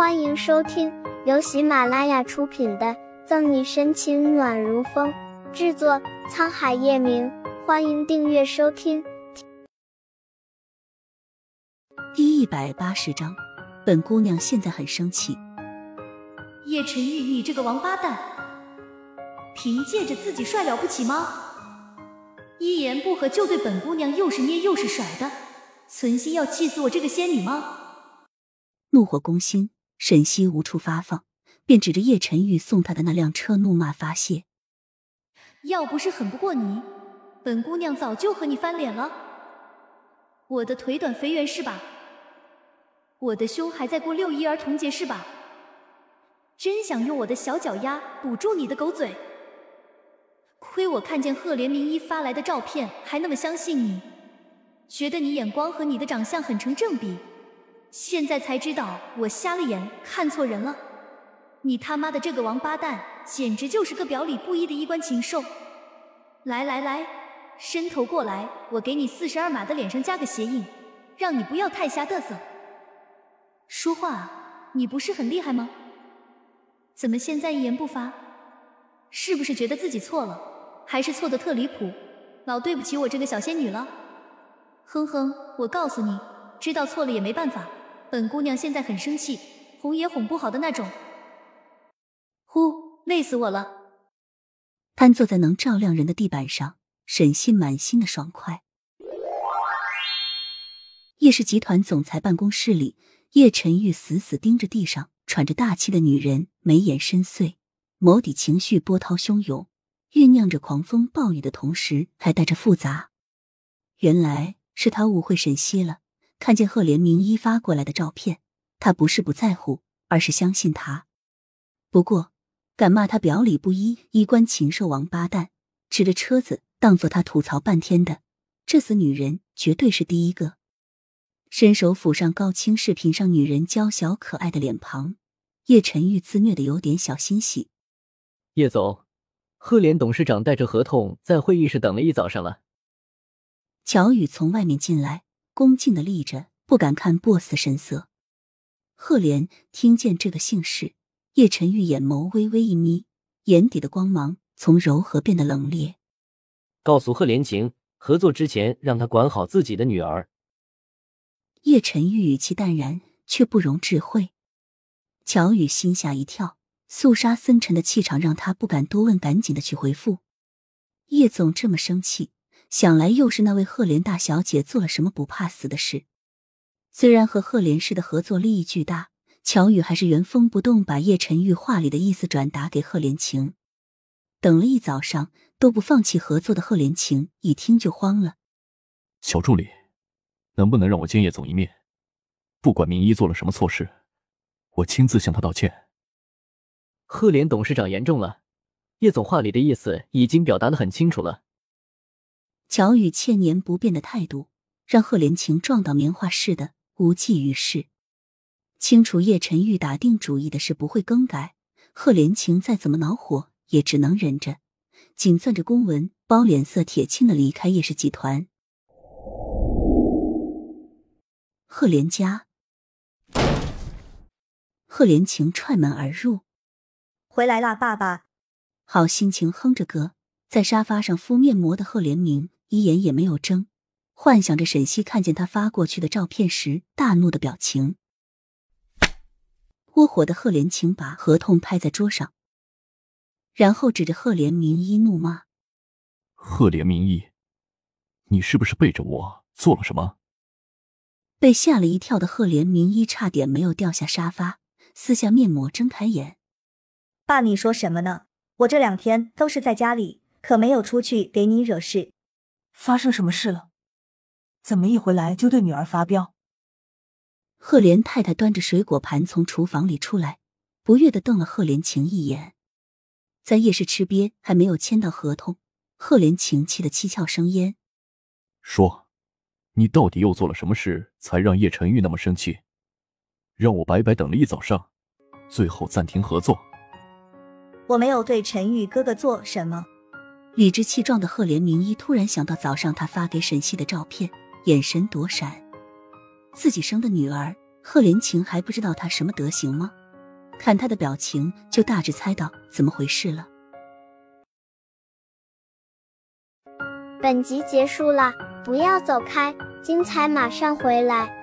欢迎收听由喜马拉雅出品的《赠你深情暖如风》，制作沧海夜明。欢迎订阅收听。第一百八十章，本姑娘现在很生气。叶晨玉，你这个王八蛋，凭借着自己帅了不起吗？一言不合就对本姑娘又是捏又是甩的，存心要气死我这个仙女吗？怒火攻心。沈西无处发放，便指着叶晨玉送他的那辆车怒骂发泄。要不是狠不过你，本姑娘早就和你翻脸了。我的腿短肥圆是吧？我的胸还在过六一儿童节是吧？真想用我的小脚丫堵住你的狗嘴。亏我看见赫连明一发来的照片，还那么相信你，觉得你眼光和你的长相很成正比。现在才知道我瞎了眼，看错人了。你他妈的这个王八蛋，简直就是个表里不一的衣冠禽兽！来来来，伸头过来，我给你四十二码的脸上加个鞋印，让你不要太瞎嘚瑟。说话啊，你不是很厉害吗？怎么现在一言不发？是不是觉得自己错了，还是错的特离谱？老对不起我这个小仙女了。哼哼，我告诉你，知道错了也没办法。本姑娘现在很生气，哄也哄不好的那种。呼，累死我了！瘫坐在能照亮人的地板上，沈西满心的爽快。叶氏集团总裁办公室里，叶晨玉死死盯着地上喘着大气的女人，眉眼深邃，眸底情绪波涛汹涌，酝酿着狂风暴雨的同时，还带着复杂。原来是他误会沈西了。看见赫连明一发过来的照片，他不是不在乎，而是相信他。不过，敢骂他表里不一、衣冠禽兽、王八蛋，指着车子当做他吐槽半天的，这死女人绝对是第一个。伸手抚上高清视频上女人娇小可爱的脸庞，叶晨玉自虐的有点小欣喜。叶总，赫连董事长带着合同在会议室等了一早上了。乔宇从外面进来。恭敬的立着，不敢看 boss 神色。赫连听见这个姓氏，叶晨玉眼眸微微一眯，眼底的光芒从柔和变得冷冽。告诉贺连晴，合作之前让他管好自己的女儿。叶晨玉语气淡然，却不容置喙。乔宇心下一跳，肃杀森沉的气场让他不敢多问，赶紧的去回复。叶总这么生气。想来又是那位赫连大小姐做了什么不怕死的事。虽然和赫连氏的合作利益巨大，乔宇还是原封不动把叶晨玉话里的意思转达给赫连晴。等了一早上都不放弃合作的赫连晴一听就慌了：“小助理，能不能让我见叶总一面？不管明一做了什么错事，我亲自向他道歉。”赫连董事长言重了，叶总话里的意思已经表达的很清楚了。乔宇千年不变的态度，让贺连晴撞到棉花似的无济于事。清楚叶晨玉打定主意的事不会更改，贺连晴再怎么恼火也只能忍着，紧攥着公文包，脸色铁青的离开叶氏集团。贺连家，贺连晴踹门而入，回来啦，爸爸。好心情哼着歌，在沙发上敷面膜的贺连明。一眼也没有睁，幻想着沈西看见他发过去的照片时大怒的表情。窝火的赫连晴把合同拍在桌上，然后指着赫连明一怒骂：“赫连明一，你是不是背着我做了什么？”被吓了一跳的赫连明一差点没有掉下沙发，撕下面膜，睁开眼：“爸，你说什么呢？我这两天都是在家里，可没有出去给你惹事。”发生什么事了？怎么一回来就对女儿发飙？赫连太太端着水果盘从厨房里出来，不悦的瞪了赫连晴一眼。在夜市吃瘪，还没有签到合同，赫连晴气得七窍生烟。说，你到底又做了什么事，才让叶晨玉那么生气，让我白白等了一早上，最后暂停合作？我没有对陈玉哥哥做什么。理直气壮的赫连明一突然想到早上他发给沈西的照片，眼神躲闪。自己生的女儿赫连晴还不知道他什么德行吗？看他的表情，就大致猜到怎么回事了。本集结束了，不要走开，精彩马上回来。